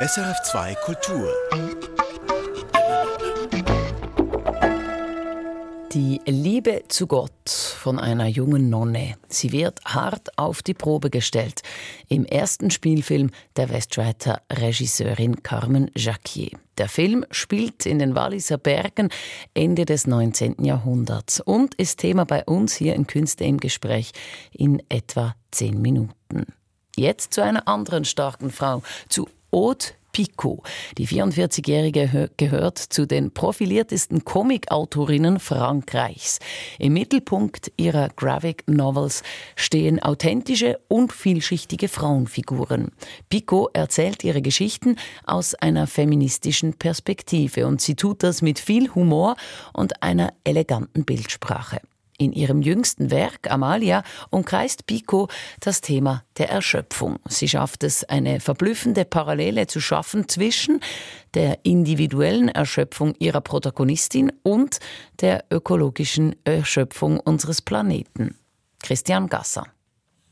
SRF2 Kultur. Die Liebe zu Gott von einer jungen Nonne. Sie wird hart auf die Probe gestellt. Im ersten Spielfilm der Westwriter Regisseurin Carmen Jacquier. Der Film spielt in den Walliser Bergen Ende des 19. Jahrhunderts und ist Thema bei uns hier in Künste im Gespräch in etwa zehn Minuten. Jetzt zu einer anderen starken Frau, zu Aude Pico. Die 44-Jährige gehört zu den profiliertesten Comicautorinnen Frankreichs. Im Mittelpunkt ihrer Graphic Novels stehen authentische und vielschichtige Frauenfiguren. Pico erzählt ihre Geschichten aus einer feministischen Perspektive und sie tut das mit viel Humor und einer eleganten Bildsprache. In ihrem jüngsten Werk Amalia umkreist Pico das Thema der Erschöpfung. Sie schafft es, eine verblüffende Parallele zu schaffen zwischen der individuellen Erschöpfung ihrer Protagonistin und der ökologischen Erschöpfung unseres Planeten. Christian Gasser.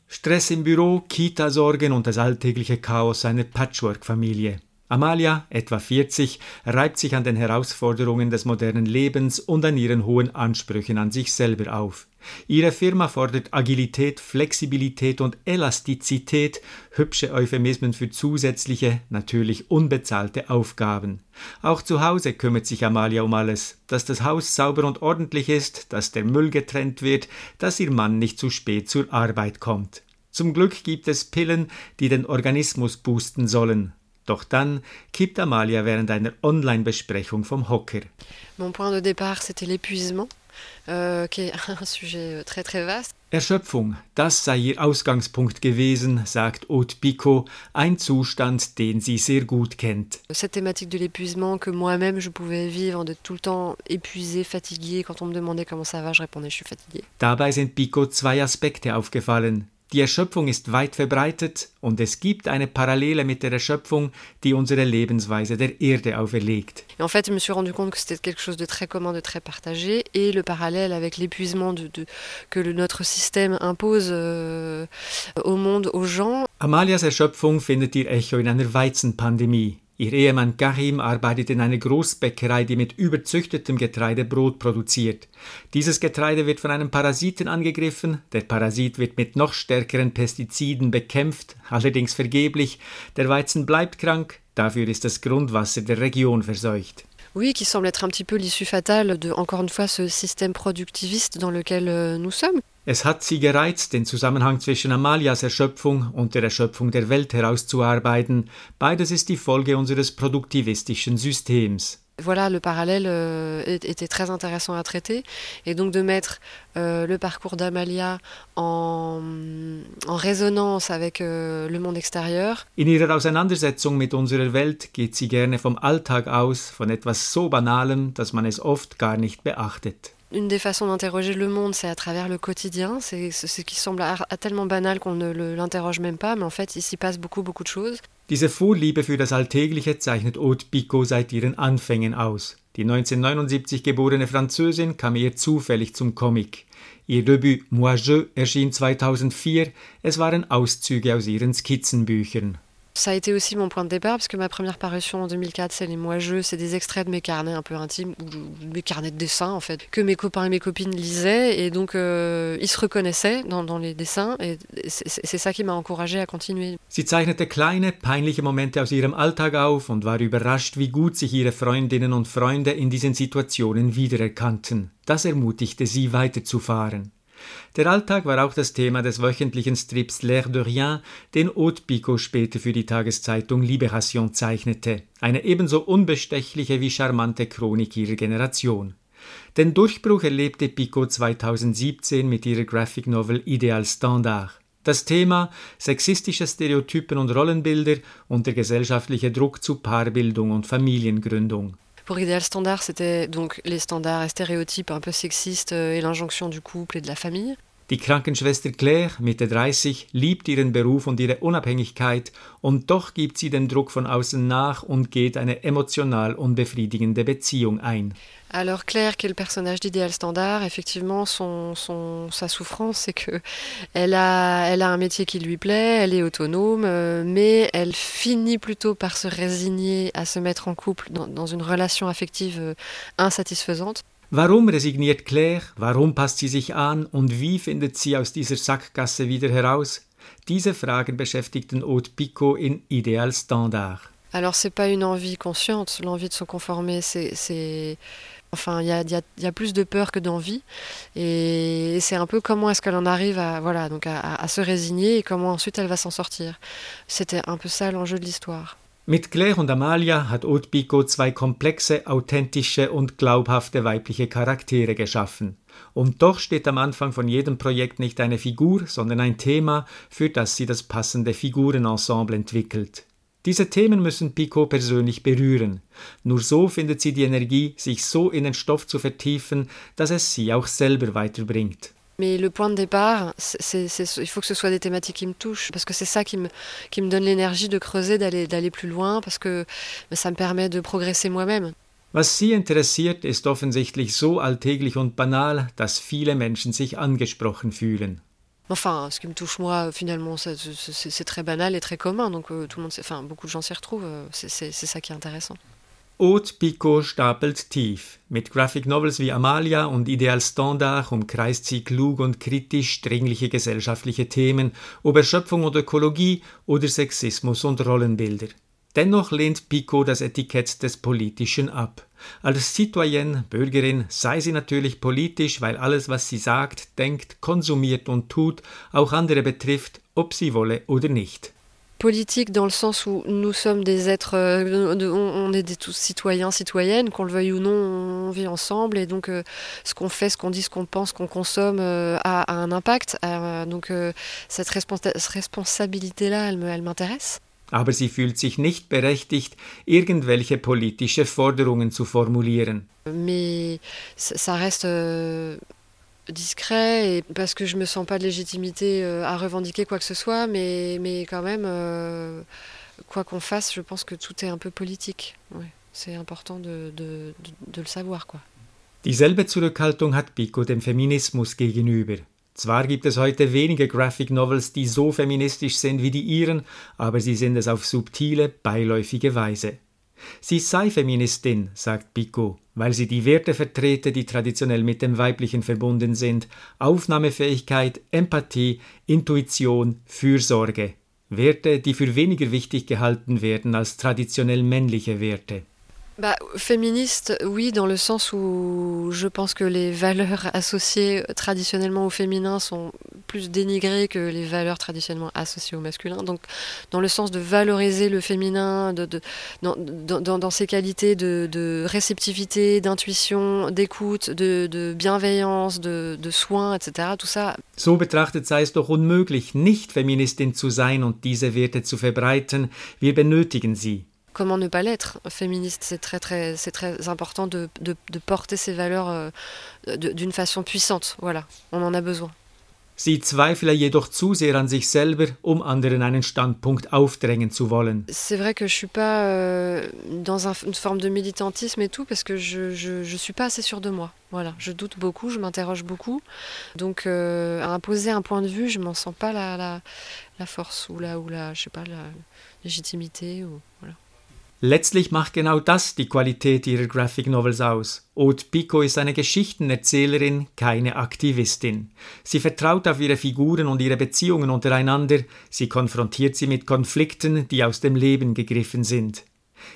Stress im Büro, Kita-Sorgen und das alltägliche Chaos einer Patchwork-Familie. Amalia, etwa 40, reibt sich an den Herausforderungen des modernen Lebens und an ihren hohen Ansprüchen an sich selber auf. Ihre Firma fordert Agilität, Flexibilität und Elastizität, hübsche Euphemismen für zusätzliche, natürlich unbezahlte Aufgaben. Auch zu Hause kümmert sich Amalia um alles, dass das Haus sauber und ordentlich ist, dass der Müll getrennt wird, dass ihr Mann nicht zu spät zur Arbeit kommt. Zum Glück gibt es Pillen, die den Organismus boosten sollen. Doch dann kippt Amalia während einer Online-Besprechung vom Hocker. Mon point de départ, c'était l'épuisement, euh, qui est un sujet très très vaste. Erschöpfung, das sei ihr Ausgangspunkt gewesen, sagt Haute Pico, ein Zustand, den sie sehr gut kennt. Cette thématique de l'épuisement que moi-même je pouvais vivre, d'être tout le temps épuisée, fatiguée, quand on me demandait comment ça va, je répondais je suis fatiguée. Dabei sind Pico zwei Aspekte aufgefallen. Die Erschöpfung ist weit verbreitet und es gibt eine Parallele mit der Erschöpfung, die unsere Lebensweise der Erde auferlegt. Et en fait, je me suis rendu compte que c'était quelque chose de très commun, de très partagé, et le parallèle avec l'épuisement de, de, que le, notre système impose euh, au monde, aux gens. Amalias Erschöpfung findet ihr Echo in einer Weizenpandemie. Ihr Ehemann Karim arbeitet in einer Großbäckerei, die mit überzüchtetem Getreide Brot produziert. Dieses Getreide wird von einem Parasiten angegriffen, der Parasit wird mit noch stärkeren Pestiziden bekämpft, allerdings vergeblich, der Weizen bleibt krank, dafür ist das Grundwasser der Region verseucht. Oui, qui semble être un petit peu l'issue fatale de, encore une fois, ce système productiviste dans lequel euh, nous sommes. Es hat sie gereizt, den Zusammenhang zwischen Amalias Erschöpfung und der Erschöpfung der Welt herauszuarbeiten. Beides ist die Folge unseres produktivistischen Systems. Voilà, le parallèle euh, était très intéressant à traiter. Et donc de mettre euh, le parcours d'Amalia en, en, résonance avec euh, le monde extérieur. In ihrer Auseinandersetzung mit unserer Welt geht sie gerne vom Alltag aus, von etwas so Banalem, dass man es oft gar nicht beachtet. Une des façons d'interroger le monde, c'est à travers le quotidien. C'est ce qui semble tellement banal qu'on ne l'interroge même pas, mais en fait, il s'y passe beaucoup, beaucoup de choses. Diese Vorliebe für das Alltägliche zeichnet Haute Picot seit ihren Anfängen aus. Die 1979 geborene Französin kam eher zufällig zum Comic. Ihr Debüt Moi Je erschien 2004. Es waren Auszüge aus ihren Skizzenbüchern. Ça a été aussi mon point de départ, parce que ma première parution en 2004, c'est les Moi-Jeux, c'est des extraits de mes carnets un peu intimes, ou mes carnets de dessin en fait, que mes copains et mes copines lisaient, et donc euh, ils se reconnaissaient dans, dans les dessins, et c'est ça qui m'a encouragé à continuer. Sie zeichnete kleine, peinliche Momente aus ihrem Alltag auf und war überrascht, wie gut sich ihre Freundinnen und Freunde in diesen Situationen wiedererkannten. Das ermutigte sie weiterzufahren. Der Alltag war auch das Thema des wöchentlichen Strips L'air de rien, den Haute Picot später für die Tageszeitung Libération zeichnete, eine ebenso unbestechliche wie charmante Chronik ihrer Generation. Den Durchbruch erlebte Picot 2017 mit ihrer Graphic Novel Ideal Standard. Das Thema sexistische Stereotypen und Rollenbilder und der gesellschaftliche Druck zu Paarbildung und Familiengründung. Pour Idéal Standard, c'était donc les standards et stéréotypes un peu sexistes et l'injonction du couple et de la famille. Die Krankenschwester Claire, Mitte 30, liebt ihren Beruf und ihre Unabhängigkeit, und doch gibt sie dem Druck von außen nach und geht eine emotional unbefriedigende Beziehung ein. Alors Claire, qui est le personnage d'Idéal Standard, effectivement, son, son, sa souffrance, c'est que elle a, elle a un métier qui lui plaît, elle est autonome, euh, mais elle finit plutôt par se résigner à se mettre en couple dans, dans une relation affective euh, insatisfaisante. Warum resigniert Claire? Warum passt sie sich an? Und wie findet sie aus dieser Sackgasse wieder heraus? Diese Fragen beschäftigten Haute Picot in Ideal Standard. Alors c'est pas une envie consciente, l'envie de se conformer, c'est Enfin, il y a, y, a, y a, plus de peur que d'envie. Et c'est un peu comment est-ce qu'elle en arrive à, voilà, donc à, à, se résigner et comment ensuite elle va s'en sortir. C'était un peu ça l'enjeu de l'histoire. Mit Claire und Amalia hat Haute Pico zwei komplexe, authentische und glaubhafte weibliche Charaktere geschaffen. Und doch steht am Anfang von jedem Projekt nicht eine Figur, sondern ein Thema, für das sie das passende Figurenensemble entwickelt. Diese Themen müssen Picot persönlich berühren. Nur so findet sie die Energie, sich so in den Stoff zu vertiefen, dass es sie auch selber weiterbringt. Mais le point de départ, c'est, c'est, il faut que ce soit des thématiques qui me touchent, parce que c'est ça qui me, qui me donne l'énergie de creuser, d'aller, d'aller plus loin, parce que ça me permet de progresser moi-même. Was sie interessiert, ist offensichtlich so alltäglich und banal, dass viele Menschen sich angesprochen fühlen. Enfin, ce qui me touche moi, finalement, c'est, très banal et très commun, donc euh, tout le monde, enfin, beaucoup de gens s'y retrouvent. Euh, c'est, ça qui est intéressant. Haute Picot stapelt tief. Mit Graphic Novels wie Amalia und Ideal Standard umkreist sie klug und kritisch dringliche gesellschaftliche Themen, ob Erschöpfung und Ökologie oder Sexismus und Rollenbilder. Dennoch lehnt Picot das Etikett des Politischen ab. Als Citoyenne, Bürgerin sei sie natürlich politisch, weil alles, was sie sagt, denkt, konsumiert und tut, auch andere betrifft, ob sie wolle oder nicht. politique dans le sens où nous sommes des êtres, euh, on est des tous citoyens, citoyennes, qu'on le veuille ou non, on vit ensemble et donc euh, ce qu'on fait, ce qu'on dit, ce qu'on pense, ce qu'on consomme euh, a, un impact. donc cette responsa responsabilité-là, elle m'intéresse. Aber sie fühlt sich nicht berechtigt, irgendwelche politische Forderungen zu formulieren. Mais ça reste discret et parce que je me sens pas de légitimité euh, à revendiquer quoi que ce soit, mais, mais quand même, euh, quoi qu'on fasse, je pense que tout est un peu politique. Ouais. C'est important de, de, de, de, le savoir. Quoi. Dieselbe Zurückhaltung hat Pico dem Feminismus gegenüber. Zwar gibt es heute wenige Graphic Novels, die so feministisch sind wie die ihren, aber sie sind es auf subtile, beiläufige Weise. Sie sei Feministin, sagt Picot, weil sie die Werte vertrete, die traditionell mit dem Weiblichen verbunden sind, Aufnahmefähigkeit, Empathie, Intuition, Fürsorge, Werte, die für weniger wichtig gehalten werden als traditionell männliche Werte. Bah, Féministe, oui, dans le sens où je pense que les valeurs associées traditionnellement au féminin sont plus dénigrées que les valeurs traditionnellement associées au masculin. Donc, dans le sens de valoriser le féminin, de, dans, ses qualités de, réceptivité, d'intuition, d'écoute, de, de, bienveillance, de, de soin, etc. Tout ça. So betrachtet sei es doch unmöglich, nicht Feministin zu sein und diese Werte zu verbreiten. Wir benötigen sie. Comment ne pas l'être féministe C'est très, très, c'est très important de, de, de porter ces valeurs euh, d'une façon puissante. Voilà, on en a besoin. Sie zweifle jedoch zu sehr an sich selber, um anderen einen Standpunkt aufdrängen zu wollen. C'est vrai que je suis pas euh, dans un, une forme de militantisme et tout parce que je, je, je suis pas assez sûre de moi. Voilà, je doute beaucoup, je m'interroge beaucoup. Donc euh, à imposer un point de vue, je m'en sens pas la, la, la force ou la ou la je sais pas la légitimité ou voilà. Letztlich macht genau das die Qualität ihrer Graphic Novels aus. Haute Pico ist eine Geschichtenerzählerin, keine Aktivistin. Sie vertraut auf ihre Figuren und ihre Beziehungen untereinander, sie konfrontiert sie mit Konflikten, die aus dem Leben gegriffen sind.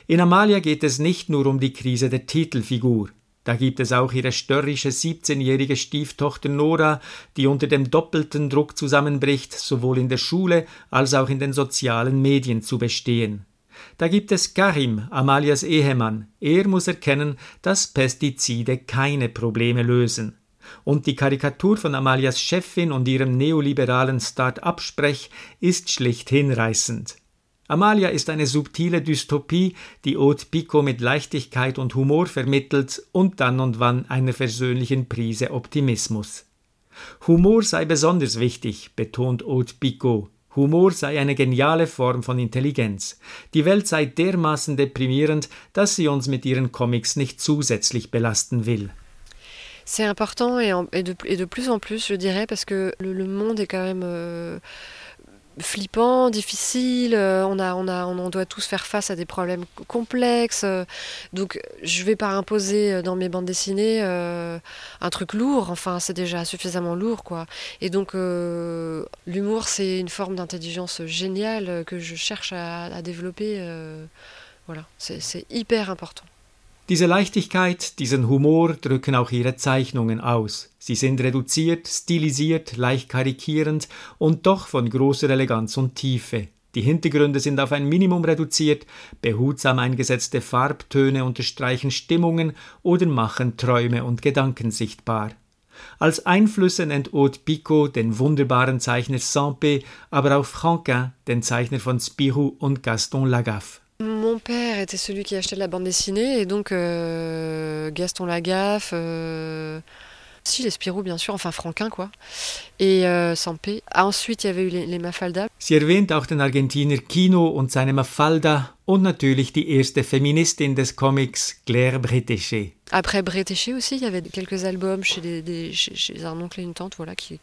In Amalia geht es nicht nur um die Krise der Titelfigur. Da gibt es auch ihre störrische 17-jährige Stieftochter Nora, die unter dem doppelten Druck zusammenbricht, sowohl in der Schule als auch in den sozialen Medien zu bestehen. Da gibt es Karim, Amalias Ehemann. Er muss erkennen, dass Pestizide keine Probleme lösen. Und die Karikatur von Amalias Chefin und ihrem neoliberalen Start-up-Sprech ist schlicht hinreißend. Amalia ist eine subtile Dystopie, die Haute Pico mit Leichtigkeit und Humor vermittelt und dann und wann einer versöhnlichen Prise Optimismus. Humor sei besonders wichtig, betont Haute Picot. Humor sei eine geniale Form von Intelligenz. Die Welt sei dermaßen deprimierend, dass sie uns mit ihren Comics nicht zusätzlich belasten will. C'est important et, en, et, de, et, de, plus en plus, je dirais, parce que le, le monde est quand même euh, flippant, difficile. Euh, on, a, on, a, on, doit tous faire face à des problèmes complexes. Euh, donc, je vais pas imposer euh, dans mes bandes dessinées un truc lourd. Enfin, c'est déjà suffisamment lourd, quoi. Et donc, l'humour, c'est une forme d'intelligence géniale que je cherche à, développer. Voilà, c'est hyper important. Diese Leichtigkeit, diesen Humor drücken auch ihre Zeichnungen aus. Sie sind reduziert, stilisiert, leicht karikierend und doch von großer Eleganz und Tiefe. Die Hintergründe sind auf ein Minimum reduziert, behutsam eingesetzte Farbtöne unterstreichen Stimmungen oder machen Träume und Gedanken sichtbar. Als Einflüsse nennt Haute Picot den wunderbaren Zeichner Sampé, aber auch Franquin, den Zeichner von Spirou und Gaston Lagaffe. Mon père était celui qui achetait de la bande dessinée et donc euh, Gaston Lagaffe, euh, si les Spirou bien sûr, enfin Franquin quoi, et euh, Sampé. Ensuite il y avait eu les, les Mafalda. Sie erwähnt auch den Argentinier Kino und seine Mafalda und natürlich die erste Feministin des Comics, Claire Bretéché. Après Bretéché aussi, il y avait quelques albums chez, des, des, chez, chez un oncle et une tante, voilà, qui,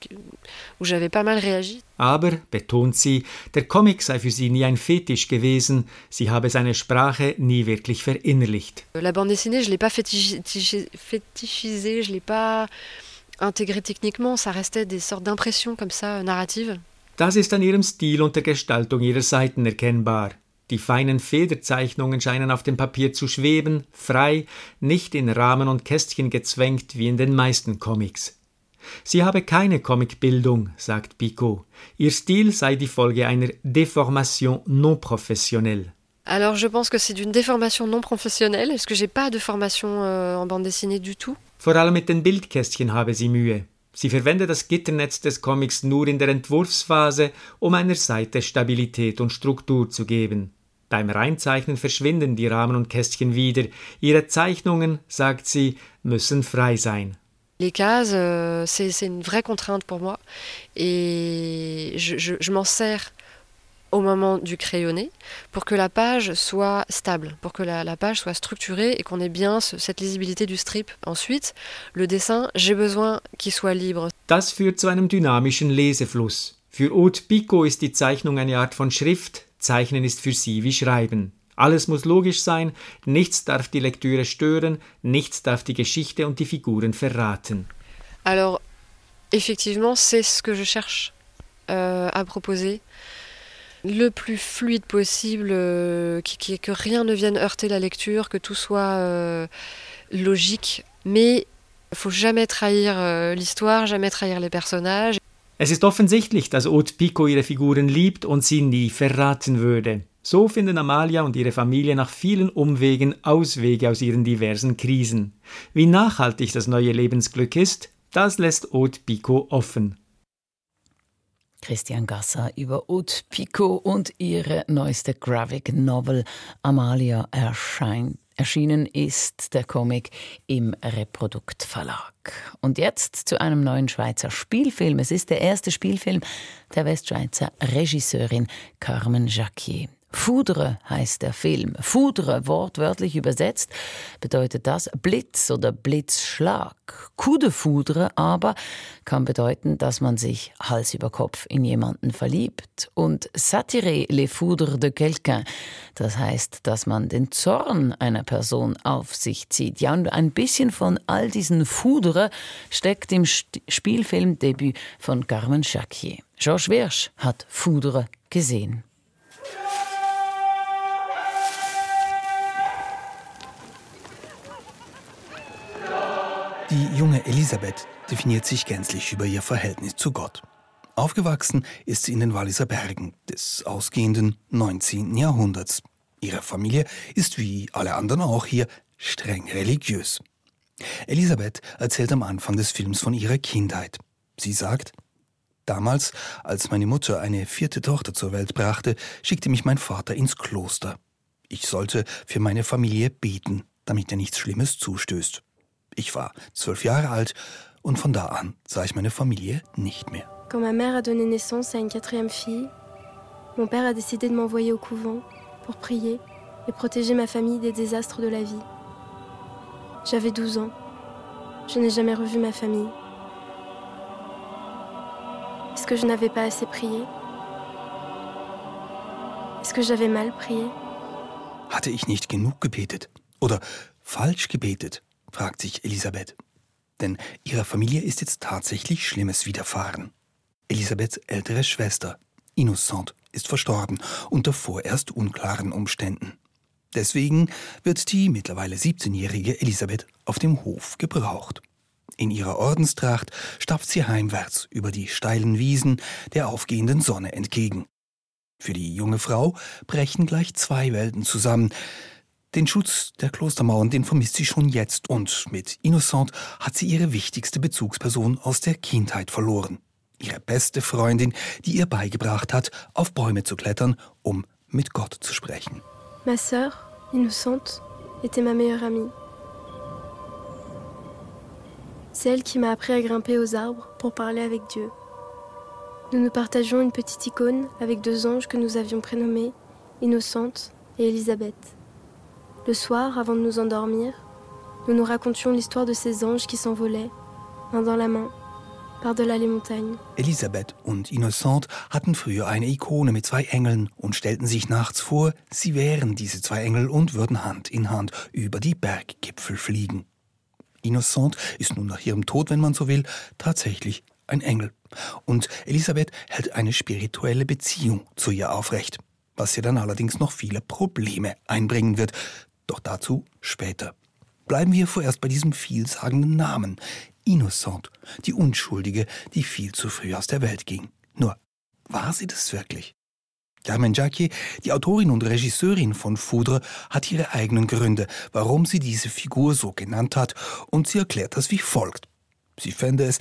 où j'avais pas mal réagi. Aber, betont sie, der Comic sei für sie nie ein Fetisch gewesen, sie habe seine Sprache nie wirklich verinnerlicht. La bande dessinée, je l'ai pas fétichisée, je l'ai pas intégrée techniquement, ça restait des sortes d'impressions comme ça, narratives. Das ist an ihrem Stil und der Gestaltung ihrer Seiten erkennbar. Die feinen Federzeichnungen scheinen auf dem Papier zu schweben, frei, nicht in Rahmen und Kästchen gezwängt wie in den meisten Comics. Sie habe keine Comicbildung, sagt Picot. Ihr Stil sei die Folge einer Deformation non professionnelle. Alors je pense que c'est d'une déformation non professionnelle, parce que j'ai pas de formation euh, en bande dessinée du tout. Vor allem mit den Bildkästchen habe sie Mühe. Sie verwende das Gitternetz des Comics nur in der Entwurfsphase, um einer Seite Stabilität und Struktur zu geben. Beim Reinzeichnen verschwinden die Rahmen und Kästchen wieder. Ihre Zeichnungen, sagt sie, müssen frei sein. Les cases, euh, c'est une vraie contrainte pour moi. Et je, je, je m'en sers au moment du crayonné pour que la page soit stable, pour que la, la page soit structurée et qu'on ait bien ce, cette lisibilité du strip. Ensuite, le dessin, j'ai besoin qu'il soit libre. Das führt zu einem dynamischen Lesefluss. Für Haute Picot ist die Zeichnung eine Art von Schrift, Zeichnen ist für sie wie Schreiben. Alles muss logisch sein, nichts darf die Lektüre stören, nichts darf die Geschichte und die Figuren verraten. Alors, effectivement, c'est ce que je cherche euh, à proposer. Le plus fluide possible, euh, qui, que rien ne vienne heurter la lecture, que tout soit euh, logique, mais il faut jamais trahir euh, l'histoire, jamais trahir les personnages. Es ist offensichtlich, dass Haute Picot ihre Figuren liebt und sie nie verraten würde. So finden Amalia und ihre Familie nach vielen Umwegen Auswege aus ihren diversen Krisen. Wie nachhaltig das neue Lebensglück ist, das lässt Haute Picot offen. Christian Gasser über Haute Picot und ihre neueste Graphic Novel Amalia erscheint. Erschienen ist der Comic im Reprodukt Verlag. Und jetzt zu einem neuen Schweizer Spielfilm. Es ist der erste Spielfilm der Westschweizer Regisseurin Carmen Jacquier. Foudre heißt der Film. Foudre, wortwörtlich übersetzt, bedeutet das Blitz oder Blitzschlag. Coup de Foudre aber kann bedeuten, dass man sich Hals über Kopf in jemanden verliebt. Und s'attirer les foudres de quelqu'un, das heißt, dass man den Zorn einer Person auf sich zieht. Ja, und ein bisschen von all diesen Foudre steckt im Spielfilmdebüt von Carmen Jacquier. Georges Wirsch hat Foudre gesehen. Die junge Elisabeth definiert sich gänzlich über ihr Verhältnis zu Gott. Aufgewachsen ist sie in den Walliser Bergen des ausgehenden 19. Jahrhunderts. Ihre Familie ist wie alle anderen auch hier streng religiös. Elisabeth erzählt am Anfang des Films von ihrer Kindheit. Sie sagt, Damals, als meine Mutter eine vierte Tochter zur Welt brachte, schickte mich mein Vater ins Kloster. Ich sollte für meine Familie beten, damit er nichts Schlimmes zustößt. Ich war zwölf Jahre alt und von da an sah ich meine Familie nicht mehr. Quand ma mère a donné naissance à une quatrième fille, mon père a décidé de m'envoyer au couvent pour prier et protéger ma famille des désastres de la vie. J'avais 12 ans. Je n'ai jamais revu ma famille. Est-ce que je n'avais pas assez prié Est-ce que j'avais mal prié Hatte ich nicht genug gebetet? Oder falsch gebetet? Fragt sich Elisabeth. Denn ihrer Familie ist jetzt tatsächlich Schlimmes widerfahren. Elisabeths ältere Schwester, Innocent, ist verstorben unter vorerst unklaren Umständen. Deswegen wird die mittlerweile 17-jährige Elisabeth auf dem Hof gebraucht. In ihrer Ordenstracht stapft sie heimwärts über die steilen Wiesen der aufgehenden Sonne entgegen. Für die junge Frau brechen gleich zwei Welten zusammen. Den Schutz der Klostermauern, den vermisst sie schon jetzt und mit Innocent hat sie ihre wichtigste Bezugsperson aus der Kindheit verloren. Ihre beste Freundin, die ihr beigebracht hat, auf Bäume zu klettern, um mit Gott zu sprechen. Ma sœur, innocente, était ma meilleure amie. C'est elle qui m'a appris à grimper aux arbres pour parler avec Dieu. Nous nous partageons une petite icône avec deux anges que nous avions prénommés Innocente et Élisabeth. Le soir, avant de nous endormir, nous nous racontions l'histoire de ces anges qui s'envolaient, main dans la main, par-delà les montagnes. Elisabeth und Innocent hatten früher eine Ikone mit zwei Engeln und stellten sich nachts vor, sie wären diese zwei Engel und würden Hand in Hand über die Berggipfel fliegen. Innocent ist nun nach ihrem Tod, wenn man so will, tatsächlich ein Engel. Und Elisabeth hält eine spirituelle Beziehung zu ihr aufrecht, was ihr dann allerdings noch viele Probleme einbringen wird. Doch dazu später. Bleiben wir vorerst bei diesem vielsagenden Namen. Innocent, die Unschuldige, die viel zu früh aus der Welt ging. Nur, war sie das wirklich? Carmen Jacquier, die Autorin und Regisseurin von Foudre, hat ihre eigenen Gründe, warum sie diese Figur so genannt hat, und sie erklärt das wie folgt. Sie fände es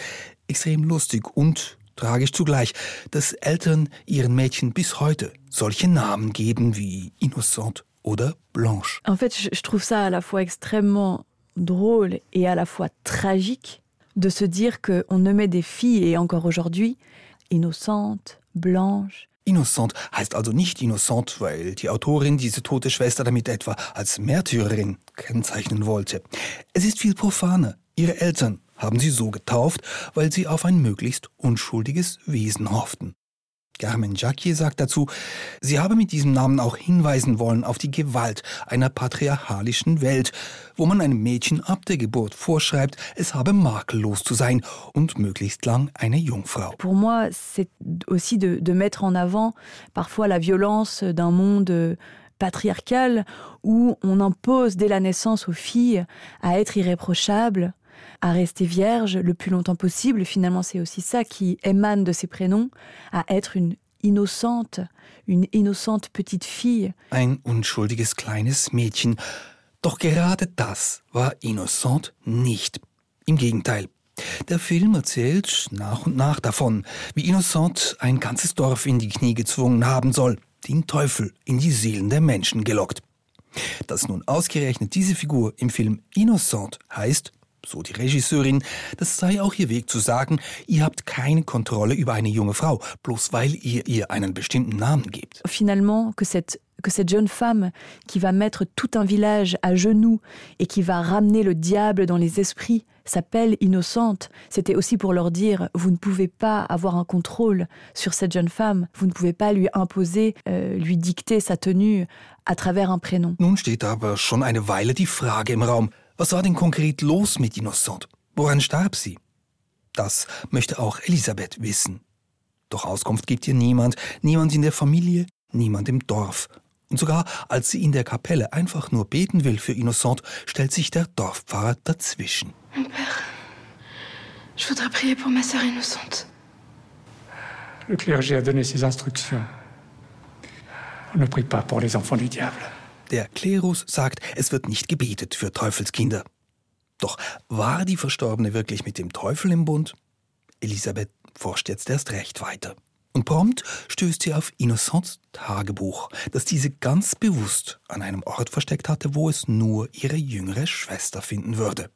extrem lustig und tragisch zugleich, dass Eltern ihren Mädchen bis heute solche Namen geben wie Innocente oder Blanche. En fait, je trouve ça à la fois extrêmement drôle et à la fois tragique de se dire qu'on nommait des filles, et encore aujourd'hui, innocentes, blanches. Innocent heißt also nicht Innocent, weil die Autorin diese tote Schwester damit etwa als Märtyrerin kennzeichnen wollte. Es ist viel profaner. Ihre Eltern haben sie so getauft, weil sie auf ein möglichst unschuldiges Wesen hofften. Carmen Jacquier sagt dazu, sie habe mit diesem Namen auch hinweisen wollen auf die Gewalt einer patriarchalischen Welt, wo man einem Mädchen ab der Geburt vorschreibt, es habe makellos zu sein und möglichst lang eine Jungfrau. Pour moi, c'est aussi de, de mettre en avant parfois la violence d'un monde patriarcal où on impose dès la naissance aux filles à être irréprochables, à rester vierge le plus longtemps possible. Finalement, c'est aussi ça qui émane de ces prénoms, à être une innocente, une innocente petite fille. Ein unschuldiges kleines Mädchen. Doch gerade das war Innocent nicht. Im Gegenteil. Der Film erzählt nach und nach davon, wie Innocent ein ganzes Dorf in die Knie gezwungen haben soll, den Teufel in die Seelen der Menschen gelockt. Dass nun ausgerechnet diese Figur im Film Innocent heißt, so die Regisseurin, das sei auch ihr Weg zu sagen, ihr habt keine Kontrolle über eine junge Frau, bloß weil ihr ihr einen bestimmten Namen gebt. Finalement, que cette que cette jeune femme qui va mettre tout un village à genoux et qui va ramener le diable dans les esprits s'appelle innocente, c'était aussi pour leur dire vous ne pouvez pas avoir un contrôle sur cette jeune femme, vous ne pouvez pas lui imposer, euh, lui dicter sa tenue à travers un prénom. Nun steht aber schon eine Weile die Frage im Raum, was war denn konkret los mit Innocent? Woran starb sie? Das möchte auch Elisabeth wissen. Doch Auskunft gibt ihr niemand, niemand in der Familie, niemand im Dorf. Und sogar als sie in der Kapelle einfach nur beten will für Innocent, stellt sich der Dorfpfarrer dazwischen. Mon père, je voudrais prier pour ma sœur innocente. Le clergé a donné ses instructions. On ne prie pas pour les enfants du diable. Der Klerus sagt, es wird nicht gebetet für Teufelskinder. Doch war die Verstorbene wirklich mit dem Teufel im Bund? Elisabeth forscht jetzt erst recht weiter. Und prompt stößt sie auf Innocents Tagebuch, das diese ganz bewusst an einem Ort versteckt hatte, wo es nur ihre jüngere Schwester finden würde.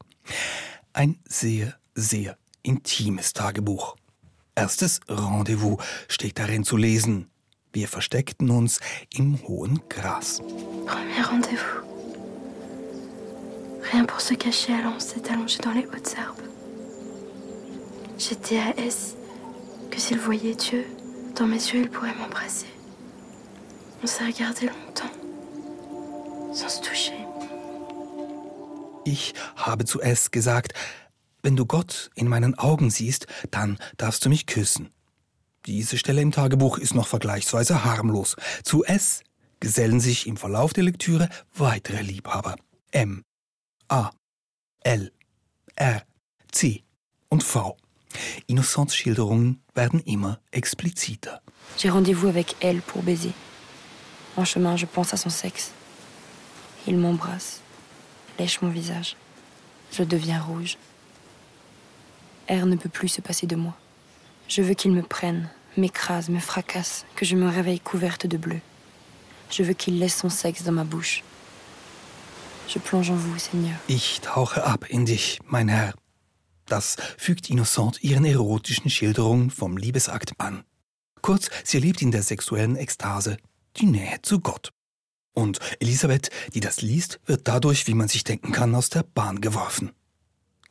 Ein sehr, sehr intimes Tagebuch. Erstes Rendezvous steht darin zu lesen. Wir versteckten uns im hohen Gras. Premier Rendezvous. Rien pour se cacher, alors on s'est allongé dans les hautes herbes. J'étais à S, que s'il voyait Dieu, dans mes yeux, il pourrait m'embrasser. On s'est regardé longtemps, sans se toucher. Ich habe zu S gesagt, wenn du Gott in meinen Augen siehst, dann darfst du mich küssen. Diese Stelle im Tagebuch ist noch vergleichsweise harmlos. Zu S gesellen sich im Verlauf der Lektüre weitere Liebhaber. M, A, L, R, C und V. Innocents Schilderungen werden immer expliziter. J'ai rendez-vous avec elle pour baiser. En chemin, je pense à son sexe. Il m'embrasse, lèche mon visage. Je deviens rouge. R ne peut plus se passer de moi. Je veux qu'il me prenne, m'écrase, me fracasse, que je me réveille couverte de bleu. Je veux qu'il laisse son sexe dans ma bouche. Je plonge en vous, Seigneur. Ich tauche ab in dich, mein Herr. Das fügt Innocent ihren erotischen Schilderungen vom Liebesakt an. Kurz, sie erlebt in der sexuellen Ekstase die Nähe zu Gott. Und Elisabeth, die das liest, wird dadurch, wie man sich denken kann, aus der Bahn geworfen.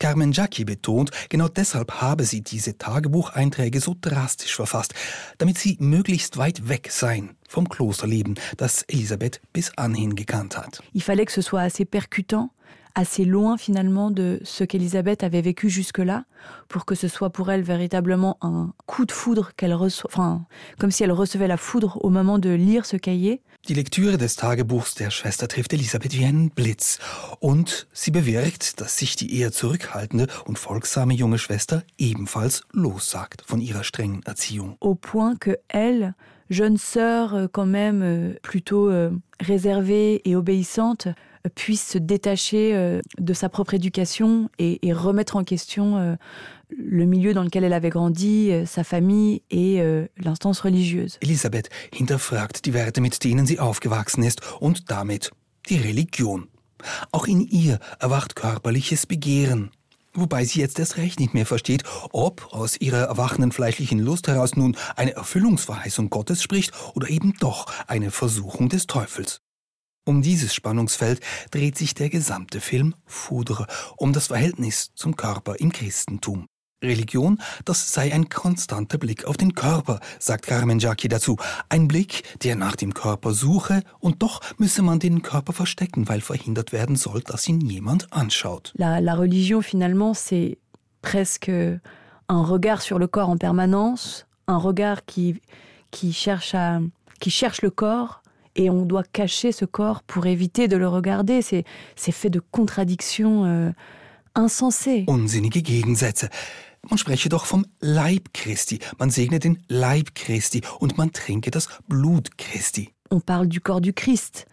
Carmen Jacki betont, genau deshalb habe sie diese Tagebucheinträge so drastisch verfasst, damit sie möglichst weit weg seien vom Klosterleben, das Elisabeth bis anhin gekannt hat. Il fallait que ce soit assez percutant assez loin finalement de ce qu'Elisabeth avait vécu jusque-là, pour que ce soit pour elle véritablement un coup de foudre qu'elle reçoit, enfin, comme si elle recevait la foudre au moment de lire ce cahier. Die Lektüre des Tagebuchs der Schwester trifft Elisabeth wie einen Blitz und sie bewirkt, dass sich die eher zurückhaltende und folgsame junge Schwester ebenfalls lossagt von ihrer strengen Erziehung. Au point que elle, jeune sœur quand même euh, plutôt euh, réservée et obéissante, puisse se détacher euh, de sa propre éducation et, et remettre en question euh, le milieu dans lequel elle avait grandi, euh, sa famille et l'instance religieuse. Elisabeth hinterfragt die Werte, mit denen sie aufgewachsen ist und damit die Religion. Auch in ihr erwacht körperliches Begehren. Wobei sie jetzt erst recht nicht mehr versteht, ob aus ihrer erwachenden fleischlichen Lust heraus nun eine Erfüllungsverheißung Gottes spricht oder eben doch eine Versuchung des Teufels. Um dieses Spannungsfeld dreht sich der gesamte Film Foudre, um das Verhältnis zum Körper im Christentum. Religion, das sei ein konstanter Blick auf den Körper, sagt Carmen Jacki dazu. Ein Blick, der nach dem Körper suche, und doch müsse man den Körper verstecken, weil verhindert werden soll, dass ihn jemand anschaut. La, la religion, finalement, c'est presque un regard sur le corps en permanence, un regard qui, qui, cherche, à, qui cherche le corps et on doit cacher ce corps pour éviter de le regarder. C'est fait de contradictions euh, insensées. Unsinnige Gegensätze. Man spreche doch vom Leib Christi. Man segne den Leib Christi und man trinke das Blut Christi. On parle du corps du Christ.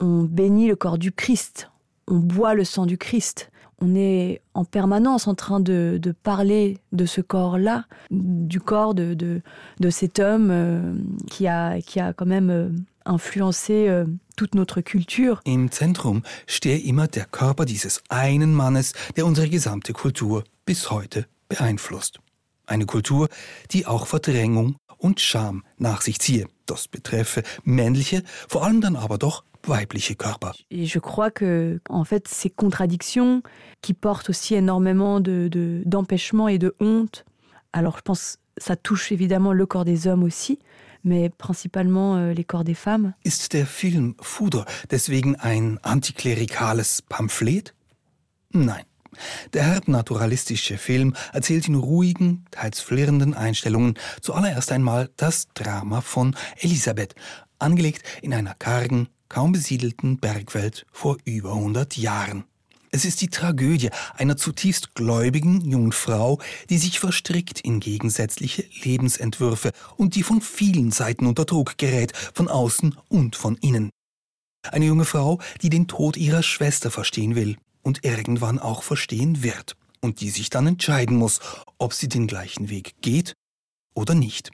On bénit le corps du Christ. On boit le sang du Christ. On est en permanence en train de, de parler de ce corps-là, du corps de, de, de cet homme euh, qui, a, qui a quand même euh, influencé euh, toute notre culture. Im Zentrum stehe immer der Körper dieses einen Mannes, der unsere gesamte Kultur bis heute beeinflusst. Eine Kultur, die auch Verdrängung und Scham nach sich ziehe. Das betreffe männliche, vor allem dann aber doch weibliche Körper. Et je crois que, en fait, ces contradictions qui portent aussi énormément de, de, d'empêchement et de honte. Alors, je pense, ça touche évidemment le corps des hommes aussi, mais principalement euh, les corps des femmes. Ist der Film Foudre deswegen ein antiklerikales Pamphlet? Nein. Der herb naturalistische Film erzählt in ruhigen, teils flirrenden Einstellungen zuallererst einmal das Drama von Elisabeth, angelegt in einer kargen, kaum besiedelten Bergwelt vor über 100 Jahren. Es ist die Tragödie einer zutiefst gläubigen jungen Frau, die sich verstrickt in gegensätzliche Lebensentwürfe und die von vielen Seiten unter Druck gerät, von außen und von innen. Eine junge Frau, die den Tod ihrer Schwester verstehen will und irgendwann auch verstehen wird und die sich dann entscheiden muss, ob sie den gleichen Weg geht oder nicht.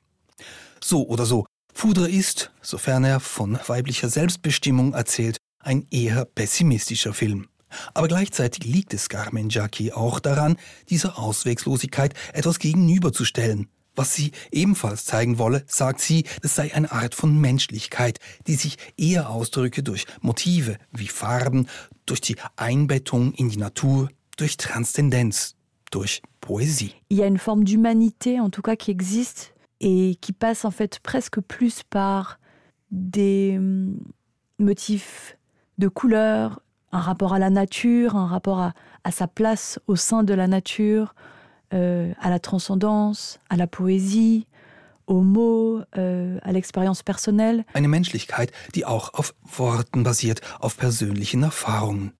So oder so, Fudre ist, sofern er von weiblicher Selbstbestimmung erzählt, ein eher pessimistischer Film. Aber gleichzeitig liegt es Carmen Jackie auch daran, dieser Auswegslosigkeit etwas gegenüberzustellen. Was sie ebenfalls zeigen wolle, sagt sie, das sei eine Art von Menschlichkeit, die sich eher ausdrücke durch Motive wie Farben, durch die Einbettung in die Natur, durch Transzendenz, durch Poésie. Il y a une forme d'humanité, en tout cas, qui existe et qui passe en fait presque plus par des motifs de couleurs, un rapport à la nature, un rapport à, à sa place au sein de la nature, euh, à la transcendance, à la poésie, aux mots, euh, à l'expérience personnelle. Eine Menschlichkeit, die auch auf Worten basiert, auf persönlichen Erfahrungen.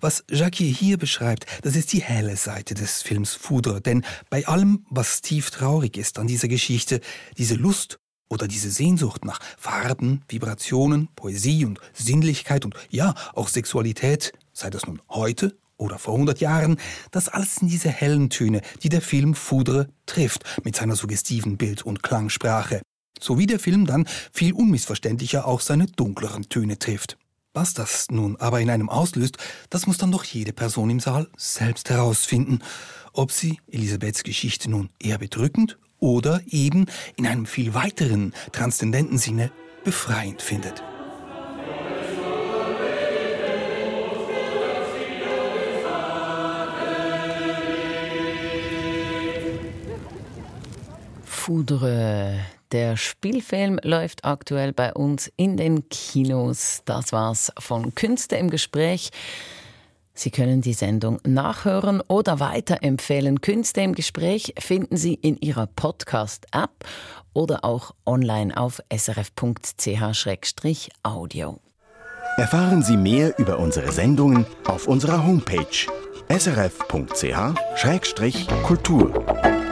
Was Jackie hier beschreibt, das ist die helle Seite des Films Foudre, denn bei allem, was tief traurig ist an dieser Geschichte, diese Lust oder diese Sehnsucht nach Farben, Vibrationen, Poesie und Sinnlichkeit und ja, auch Sexualität, sei das nun heute oder vor 100 Jahren, das alles sind diese hellen Töne, die der Film Foudre trifft mit seiner suggestiven Bild- und Klangsprache. So wie der Film dann viel unmissverständlicher auch seine dunkleren Töne trifft. Was das nun aber in einem auslöst, das muss dann doch jede Person im Saal selbst herausfinden, ob sie Elisabeths Geschichte nun eher bedrückend oder eben in einem viel weiteren, transzendenten Sinne befreiend findet. Foudre. Der Spielfilm läuft aktuell bei uns in den Kinos. Das war's von Künste im Gespräch. Sie können die Sendung nachhören oder weiterempfehlen. Künste im Gespräch finden Sie in Ihrer Podcast-App oder auch online auf srf.ch-audio. Erfahren Sie mehr über unsere Sendungen auf unserer Homepage srf.ch-kultur.